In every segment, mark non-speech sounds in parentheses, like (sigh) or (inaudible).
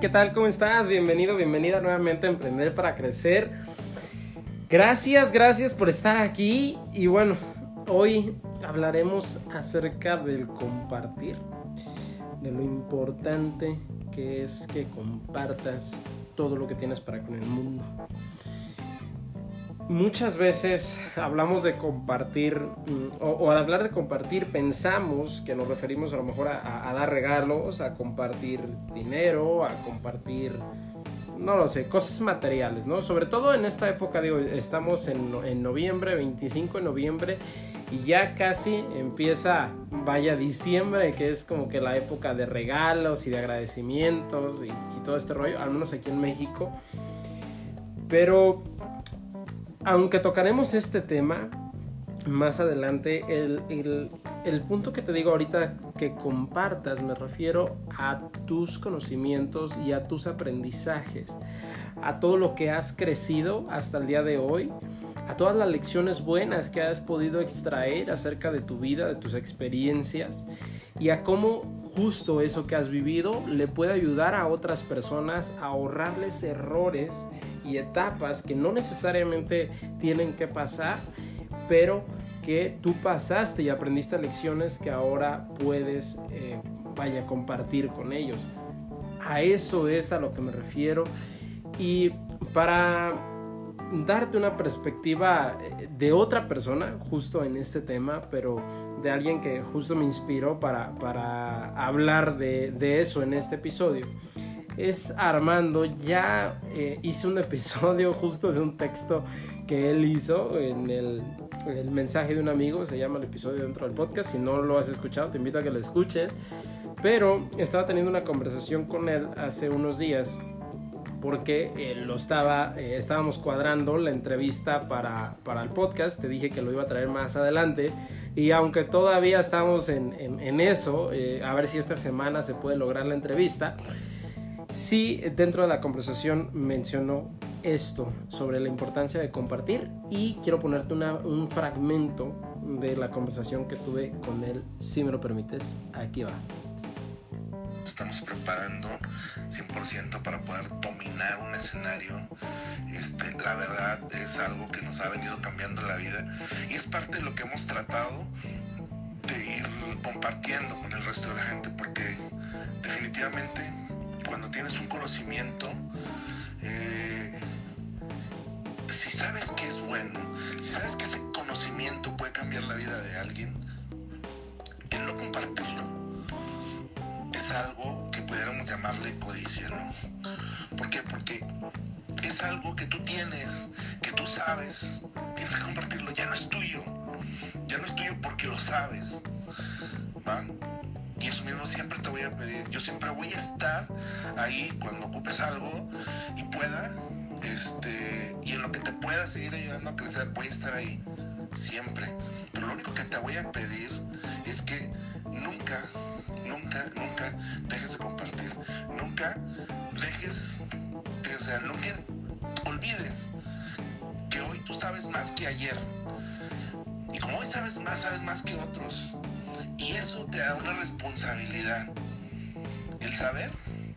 ¿Qué tal? ¿Cómo estás? Bienvenido, bienvenida nuevamente a Emprender para Crecer. Gracias, gracias por estar aquí. Y bueno, hoy hablaremos acerca del compartir, de lo importante que es que compartas todo lo que tienes para con el mundo. Muchas veces hablamos de compartir, mm, o, al hablar de compartir pensamos que nos referimos a lo mejor a, dar regalos, a compartir dinero, a compartir, no lo sé, cosas materiales, ¿no? Sobre todo en esta época, digo, estamos en, en noviembre, 25 de noviembre, y ya casi empieza, vaya diciembre, que es como que la época de regalos y de agradecimientos y, y todo este rollo, al menos aquí en México. Pero aunque tocaremos este tema más adelante, el, punto que te digo ahorita que compartas me refiero a tus conocimientos y a tus aprendizajes, a todo lo que has crecido hasta el día de hoy, a todas las lecciones buenas que has podido extraer acerca de tu vida, de tus experiencias y a cómo justo eso que has vivido le puede ayudar a otras personas a ahorrarles errores y etapas que no necesariamente tienen que pasar, pero que tú pasaste y aprendiste lecciones que ahora puedes, eh, vaya, compartir con ellos. A eso es a lo que me refiero. Y para darte una perspectiva eh, de otra persona, justo en este tema, pero de alguien que justo me inspiró para, para hablar de, de eso en este episodio es Armando. Ya eh, hice un episodio (laughs) justo de un texto que él hizo en el, mensaje de un amigo. Se llama el episodio dentro del podcast. Si no lo has escuchado, te invito a que lo escuches. Pero estaba teniendo una conversación con él hace unos días porque eh, lo estaba, eh, estábamos cuadrando la entrevista para, para, el podcast. Te dije que lo iba a traer más adelante. Y aunque todavía estamos en, en, en eso, a ver si esta semana se puede lograr la entrevista sí dentro de la conversación mencionó esto sobre la importancia de compartir y quiero ponerte un fragmento de la conversación que tuve con él, si me lo permites, aquí va. Estamos preparando 100% para poder dominar un escenario. Este, la verdad es algo que nos ha venido cambiando la vida y es parte de lo que hemos tratado de ir compartiendo con el resto de la gente porque definitivamente cuando tienes un conocimiento, eh, si sabes que es bueno, si sabes que ese conocimiento puede cambiar la vida de alguien, el no compartirlo es algo que pudiéramos llamarle codicia, ¿no? ¿Por qué? Porque es algo que tú tienes, que tú sabes, tienes que compartirlo, ya no es tuyo, ya no es tuyo porque lo sabes, ¿va? Y eso mismo siempre te voy a pedir. Yo siempre voy a estar ahí cuando ocupes algo y pueda. Este, y en lo que te pueda seguir ayudando a crecer, voy a estar ahí. Siempre. Pero lo único que te voy a pedir es que nunca, nunca, nunca dejes de compartir. Nunca dejes, o sea, nunca olvides que hoy tú sabes más que ayer. Y como hoy sabes más, sabes más que otros. Y eso te da una responsabilidad. El saber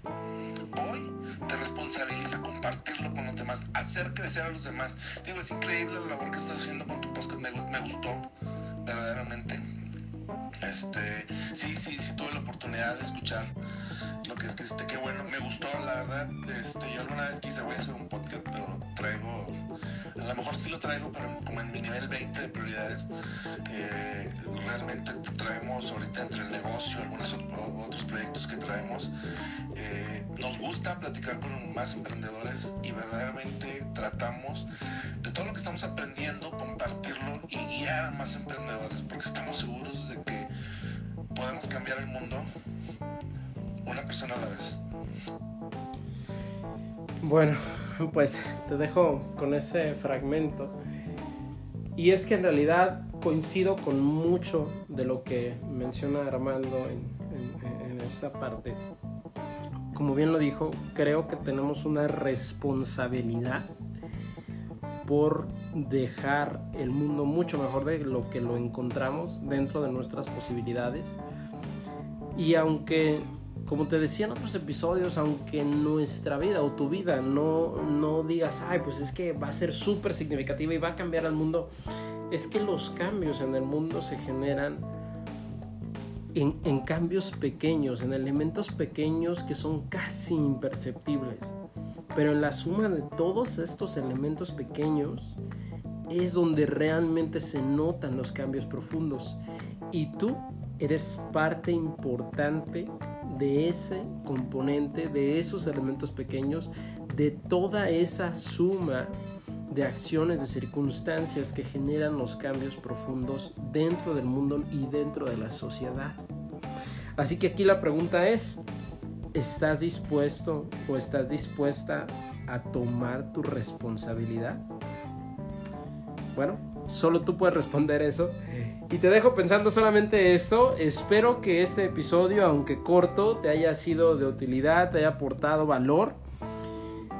hoy te responsabiliza compartirlo con los demás, hacer crecer a los demás. Digo, es increíble la labor que estás haciendo con tu podcast, me, gustó verdaderamente. Este, sí, sí, sí tuve la oportunidad de escuchar lo que escribiste, qué bueno, me gustó, la verdad. Este, yo alguna vez quise, voy a hacer un podcast, pero traigo a lo mejor sí lo traigo, pero como en mi nivel 20 de prioridades, eh, realmente traemos ahorita entre el negocio, algunos otros proyectos que traemos, eh, nos gusta platicar con más emprendedores y verdaderamente tratamos de todo lo que estamos aprendiendo, compartirlo y guiar sean más emprendedores, porque estamos seguros de que podemos cambiar el mundo una persona a la vez. Bueno, pues te dejo con ese fragmento. Y es que en realidad coincido con mucho de lo que menciona Armando en, esta parte. Como bien lo dijo, creo que tenemos una responsabilidad por dejar el mundo mucho mejor de lo que lo encontramos dentro de nuestras posibilidades. Y aunque, como te decía en otros episodios, aunque nuestra vida o tu vida no, no digas, ay, pues es que va a ser súper significativa y va a cambiar al mundo, es que los cambios en el mundo se generan en, en, cambios pequeños, en elementos pequeños que son casi imperceptibles. Pero en la suma de todos estos elementos pequeños es donde realmente se notan los cambios profundos. Y tú eres parte importante de ese componente, de esos elementos pequeños, de toda esa suma de acciones, de circunstancias que generan los cambios profundos dentro del mundo y dentro de la sociedad. Así que aquí la pregunta es, ¿estás dispuesto o estás dispuesta a tomar tu responsabilidad? Bueno, solo tú puedes responder eso. Y te dejo pensando solamente esto. Espero que este episodio, aunque corto, te haya sido de utilidad, te haya aportado valor.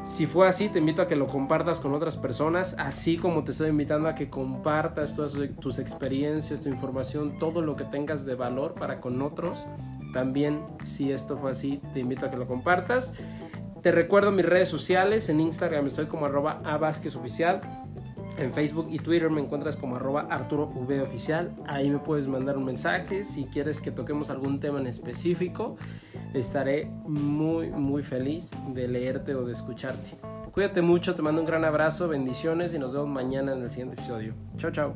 Si fue así, te invito a que lo compartas con otras personas, así como te estoy invitando a que compartas todas tus experiencias, tu información, todo lo que tengas de valor para con otros. También, si esto fue así, te invito a que lo compartas. Te recuerdo mis redes sociales, en Instagram estoy como arroba oficial en Facebook y Twitter me encuentras como arroba Arturo v oficial. Ahí me puedes mandar un mensaje si quieres que toquemos algún tema en específico. Estaré muy, muy feliz de leerte o de escucharte. Cuídate mucho, te mando un gran abrazo, bendiciones y nos vemos mañana en el siguiente episodio. Chao, chao.